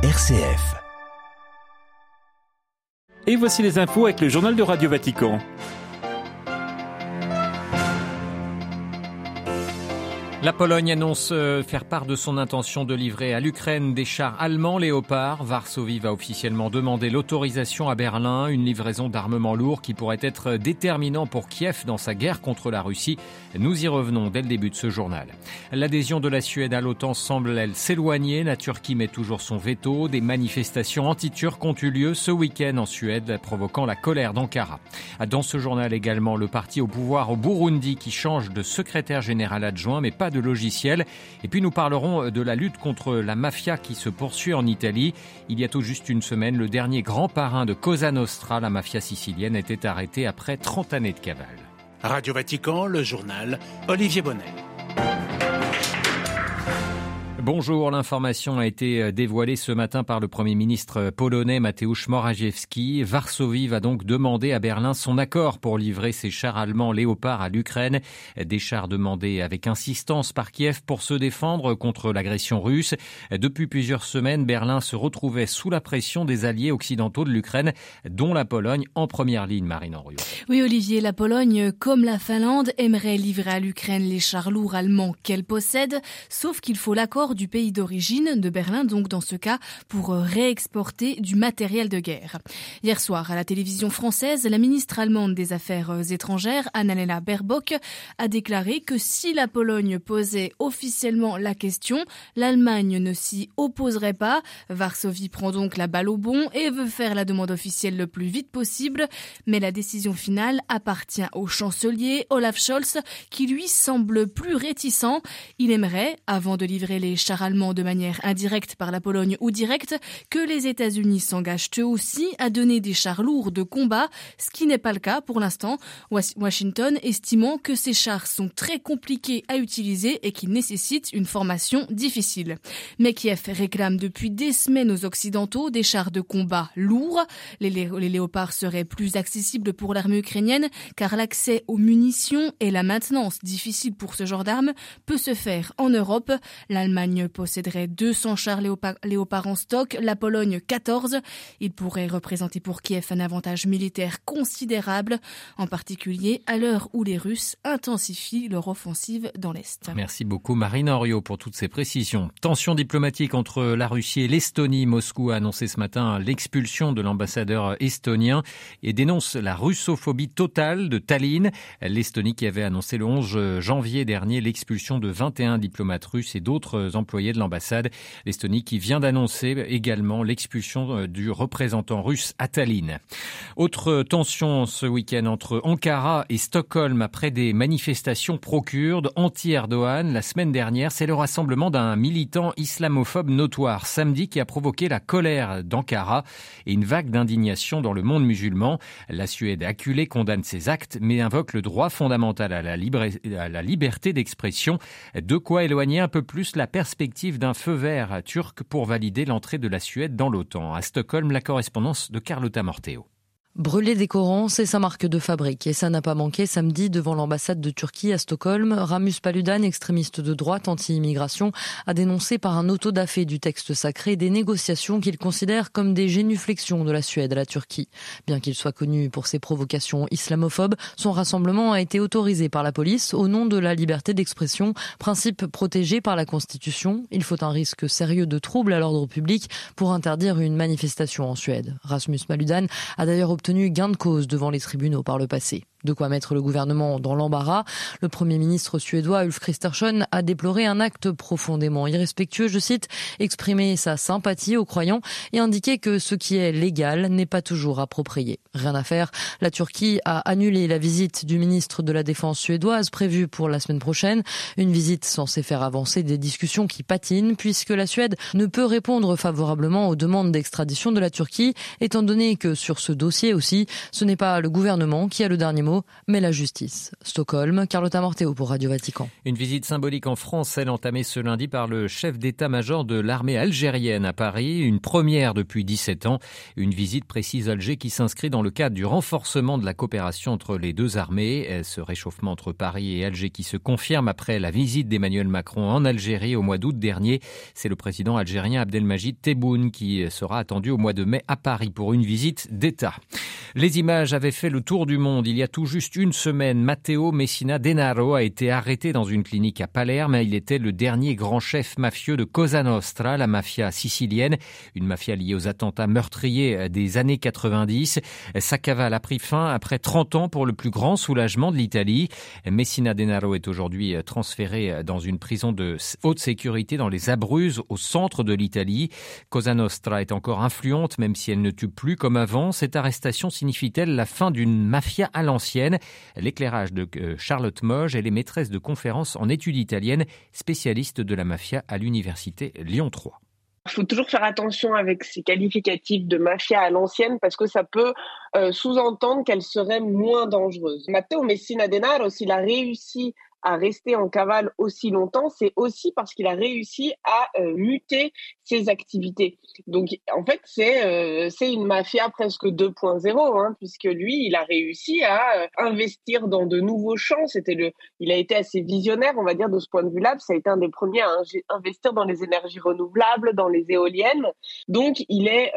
RCF. Et voici les infos avec le journal de Radio Vatican. La Pologne annonce euh, faire part de son intention de livrer à l'Ukraine des chars allemands Léopard. Varsovie va officiellement demander l'autorisation à Berlin, une livraison d'armement lourd qui pourrait être déterminant pour Kiev dans sa guerre contre la Russie. Nous y revenons dès le début de ce journal. L'adhésion de la Suède à l'OTAN semble, elle, s'éloigner. La Turquie met toujours son veto. Des manifestations anti-turques ont eu lieu ce week-end en Suède, provoquant la colère d'Ankara. Dans ce journal également, le parti au pouvoir au Burundi qui change de secrétaire général adjoint, mais pas de logiciel. Et puis nous parlerons de la lutte contre la mafia qui se poursuit en Italie. Il y a tout juste une semaine, le dernier grand parrain de Cosa Nostra, la mafia sicilienne, était arrêté après 30 années de cavale. Radio Vatican, le journal, Olivier Bonnet. Bonjour, l'information a été euh, dévoilée ce matin par le Premier ministre polonais Mateusz Morawiecki. Varsovie va donc demander à Berlin son accord pour livrer ses chars allemands Léopard à l'Ukraine. Des chars demandés avec insistance par Kiev pour se défendre contre l'agression russe. Depuis plusieurs semaines, Berlin se retrouvait sous la pression des alliés occidentaux de l'Ukraine, dont la Pologne en première ligne, Marine Henriot. Oui, Olivier, la Pologne, comme la Finlande, aimerait livrer à l'Ukraine les chars lourds allemands qu'elle possède, sauf qu'il faut l'accord du pays d'origine, de Berlin donc dans ce cas, pour réexporter du matériel de guerre. Hier soir, à la télévision française, la ministre allemande des Affaires étrangères, Annalena Baerbock, a déclaré que si la Pologne posait officiellement la question, l'Allemagne ne s'y opposerait pas. Varsovie prend donc la balle au bon et veut faire la demande officielle le plus vite possible, mais la décision finale appartient au chancelier Olaf Scholz, qui lui semble plus réticent. Il aimerait, avant de livrer les chars allemands de manière indirecte par la Pologne ou directe, que les États-Unis s'engagent eux aussi à donner des chars lourds de combat, ce qui n'est pas le cas pour l'instant. Washington estimant que ces chars sont très compliqués à utiliser et qu'ils nécessitent une formation difficile. Mais Kiev réclame depuis des semaines aux Occidentaux des chars de combat lourds. Les, les léopards seraient plus accessibles pour l'armée ukrainienne car l'accès aux munitions et la maintenance difficile pour ce genre d'armes peut se faire en Europe. L'Allemagne posséderait 200 chars léopards en stock, la Pologne 14. Il pourrait représenter pour Kiev un avantage militaire considérable, en particulier à l'heure où les Russes intensifient leur offensive dans l'Est. Merci beaucoup Marine Henriot pour toutes ces précisions. Tension diplomatique entre la Russie et l'Estonie. Moscou a annoncé ce matin l'expulsion de l'ambassadeur estonien et dénonce la russophobie totale de Tallinn. L'Estonie qui avait annoncé le 11 janvier dernier l'expulsion de 21 diplomates russes et d'autres employés de l'ambassade. L'Estonie qui vient d'annoncer également l'expulsion euh, du représentant russe à Tallinn. Autre tension ce week-end entre Ankara et Stockholm après des manifestations pro-kurdes anti-Erdogan la semaine dernière. C'est le rassemblement d'un militant islamophobe notoire samedi qui a provoqué la colère d'Ankara et une vague d'indignation dans le monde musulman. La Suède acculée condamne ces actes mais invoque le droit fondamental à la, à la liberté d'expression. De quoi éloigner un peu plus la perspective perspective d'un feu vert turc pour valider l'entrée de la Suède dans l'OTAN. À Stockholm, la correspondance de Carlotta Morteo. Brûler des Corans, c'est sa marque de fabrique et ça n'a pas manqué samedi devant l'ambassade de Turquie à Stockholm. Ramus Paludan, extrémiste de droite anti-immigration, a dénoncé par un autodafé du texte sacré des négociations qu'il considère comme des génuflexions de la Suède à la Turquie. Bien qu'il soit connu pour ses provocations islamophobes, son rassemblement a été autorisé par la police au nom de la liberté d'expression, principe protégé par la Constitution. Il faut un risque sérieux de trouble à l'ordre public pour interdire une manifestation en Suède. Rasmus Paludan a d'ailleurs obtenu gain de cause devant les tribunaux par le passé. De quoi mettre le gouvernement dans l'embarras. Le Premier ministre suédois Ulf Kristersson a déploré un acte profondément irrespectueux, je cite, exprimer sa sympathie aux croyants et indiquer que ce qui est légal n'est pas toujours approprié. Rien à faire. La Turquie a annulé la visite du ministre de la Défense suédoise prévue pour la semaine prochaine. Une visite censée faire avancer des discussions qui patinent puisque la Suède ne peut répondre favorablement aux demandes d'extradition de la Turquie étant donné que sur ce dossier aussi, ce n'est pas le gouvernement qui a le dernier mot mais la justice. Stockholm, Carlotta Morteo pour Radio Vatican. Une visite symbolique en France, celle entamée ce lundi par le chef d'état-major de l'armée algérienne à Paris, une première depuis 17 ans. Une visite précise Alger qui s'inscrit dans le le cadre du renforcement de la coopération entre les deux armées. Ce réchauffement entre Paris et Alger qui se confirme après la visite d'Emmanuel Macron en Algérie au mois d'août dernier. C'est le président algérien Abdelmajid Tebboune qui sera attendu au mois de mai à Paris pour une visite d'État. Les images avaient fait le tour du monde. Il y a tout juste une semaine, Matteo Messina Denaro a été arrêté dans une clinique à Palerme. Il était le dernier grand chef mafieux de Cosa Nostra, la mafia sicilienne, une mafia liée aux attentats meurtriers des années 90. Sa cavale a pris fin après 30 ans pour le plus grand soulagement de l'Italie. Messina Denaro est aujourd'hui transféré dans une prison de haute sécurité dans les Abruzzes, au centre de l'Italie. Cosa Nostra est encore influente, même si elle ne tue plus comme avant. Cette arrestation signifie-t-elle la fin d'une mafia à l'ancienne? L'éclairage de euh, Charlotte Moge, elle est maîtresse de conférences en études italiennes, spécialiste de la mafia à l'université Lyon 3. Il faut toujours faire attention avec ces qualificatifs de mafia à l'ancienne parce que ça peut euh, sous-entendre qu'elle serait moins dangereuse. Matteo Messina Denaro, s'il a réussi à rester en cavale aussi longtemps, c'est aussi parce qu'il a réussi à euh, muter ses activités. Donc, en fait, c'est euh, une mafia presque 2.0, hein, puisque lui, il a réussi à euh, investir dans de nouveaux champs. Le, il a été assez visionnaire, on va dire, de ce point de vue-là. Ça a été un des premiers à investir dans les énergies renouvelables, dans les éoliennes. Donc, il est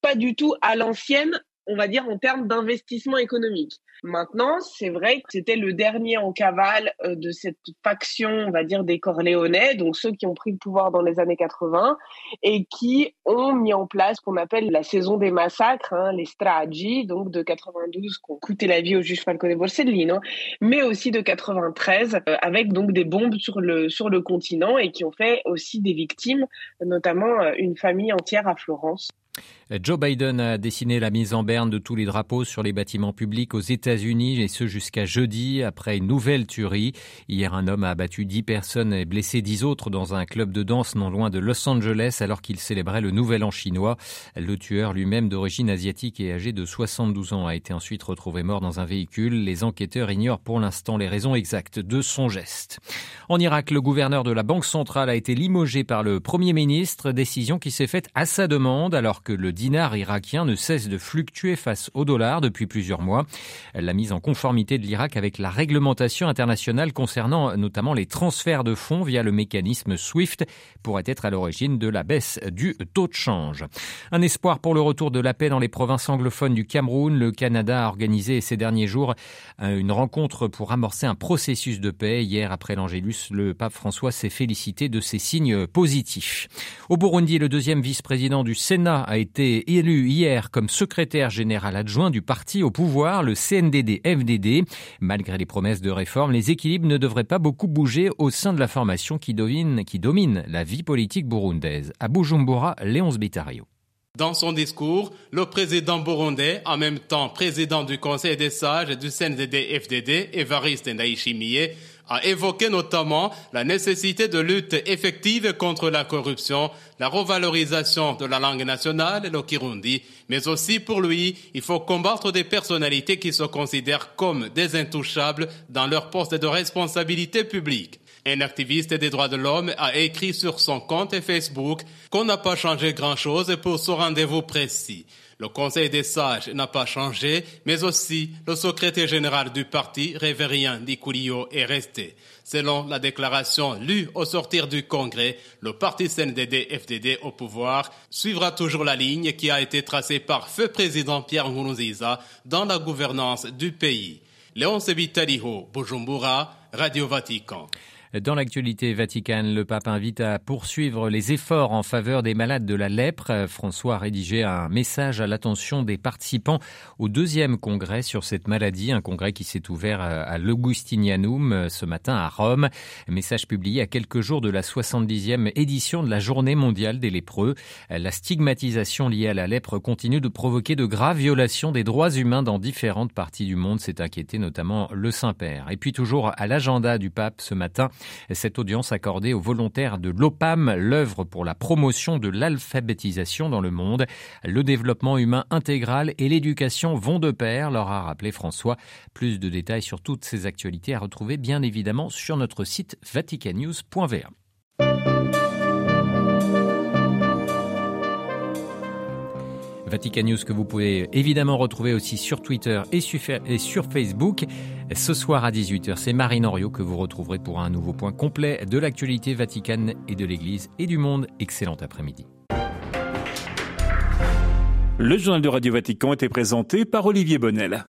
pas du tout à l'ancienne on va dire, en termes d'investissement économique. Maintenant, c'est vrai que c'était le dernier en cavale euh, de cette faction, on va dire, des Corléonais, donc ceux qui ont pris le pouvoir dans les années 80 et qui ont mis en place ce qu'on appelle la saison des massacres, hein, les stragi, donc de 92, qui ont coûté la vie au juge Falcone Borsellino, mais aussi de 93, euh, avec donc des bombes sur le, sur le continent et qui ont fait aussi des victimes, notamment euh, une famille entière à Florence. Joe Biden a dessiné la mise en berne de tous les drapeaux sur les bâtiments publics aux États-Unis et ce jusqu'à jeudi après une nouvelle tuerie. Hier, un homme a abattu 10 personnes et blessé 10 autres dans un club de danse non loin de Los Angeles alors qu'il célébrait le Nouvel An chinois. Le tueur, lui-même d'origine asiatique et âgé de 72 ans, a été ensuite retrouvé mort dans un véhicule. Les enquêteurs ignorent pour l'instant les raisons exactes de son geste. En Irak, le gouverneur de la Banque centrale a été limogé par le Premier ministre, décision qui s'est faite à sa demande alors que le dinar irakien ne cesse de fluctuer face au dollar depuis plusieurs mois. La mise en conformité de l'Irak avec la réglementation internationale concernant notamment les transferts de fonds via le mécanisme SWIFT pourrait être à l'origine de la baisse du taux de change. Un espoir pour le retour de la paix dans les provinces anglophones du Cameroun. Le Canada a organisé ces derniers jours une rencontre pour amorcer un processus de paix. Hier, après l'Angélus, le pape François s'est félicité de ces signes positifs. Au Burundi, le deuxième vice-président du Sénat a été élu hier comme secrétaire général adjoint du parti au pouvoir, le CNDD-FDD. Malgré les promesses de réforme, les équilibres ne devraient pas beaucoup bouger au sein de la formation qui domine, la vie politique burundaise. À Bujumbura, Léonce Bitario. Dans son discours, le président burundais, en même temps président du Conseil des sages du CNDD-FDD, Evariste Ndayishimiye, a évoqué notamment la nécessité de lutte effective contre la corruption, la revalorisation de la langue nationale, le Kirundi, mais aussi pour lui, il faut combattre des personnalités qui se considèrent comme des intouchables dans leur poste de responsabilité publique. Un activiste des droits de l'homme a écrit sur son compte Facebook qu'on n'a pas changé grand-chose pour ce rendez-vous précis. Le Conseil des sages n'a pas changé, mais aussi le secrétaire général du parti, Révérien Nicoulio, est resté. Selon la déclaration lue au sortir du Congrès, le parti CNDD-FDD au pouvoir suivra toujours la ligne qui a été tracée par feu président Pierre Nkurunziza dans la gouvernance du pays. Léon Sebitaliho, Bujumbura, Radio Vatican. Dans l'actualité vaticane, le pape invite à poursuivre les efforts en faveur des malades de la lèpre. François a rédigé un message à l'attention des participants au deuxième congrès sur cette maladie, un congrès qui s'est ouvert à l'Augustinianum ce matin à Rome. message publié à quelques jours de la 70e édition de la Journée mondiale des lépreux. La stigmatisation liée à la lèpre continue de provoquer de graves violations des droits humains dans différentes parties du monde, s'est inquiété notamment le Saint-Père. Et puis toujours à l'agenda du pape ce matin, cette audience accordée aux volontaires de l'OPAM, l'œuvre pour la promotion de l'alphabétisation dans le monde. Le développement humain intégral et l'éducation vont de pair, leur a rappelé François. Plus de détails sur toutes ces actualités à retrouver bien évidemment sur notre site vaticanews.va. Vatican News que vous pouvez évidemment retrouver aussi sur Twitter et sur Facebook. Ce soir à 18h, c'est Marine Henriot que vous retrouverez pour un nouveau point complet de l'actualité vaticane et de l'Église et du monde. Excellent après-midi. Le journal de Radio Vatican était présenté par Olivier Bonnel.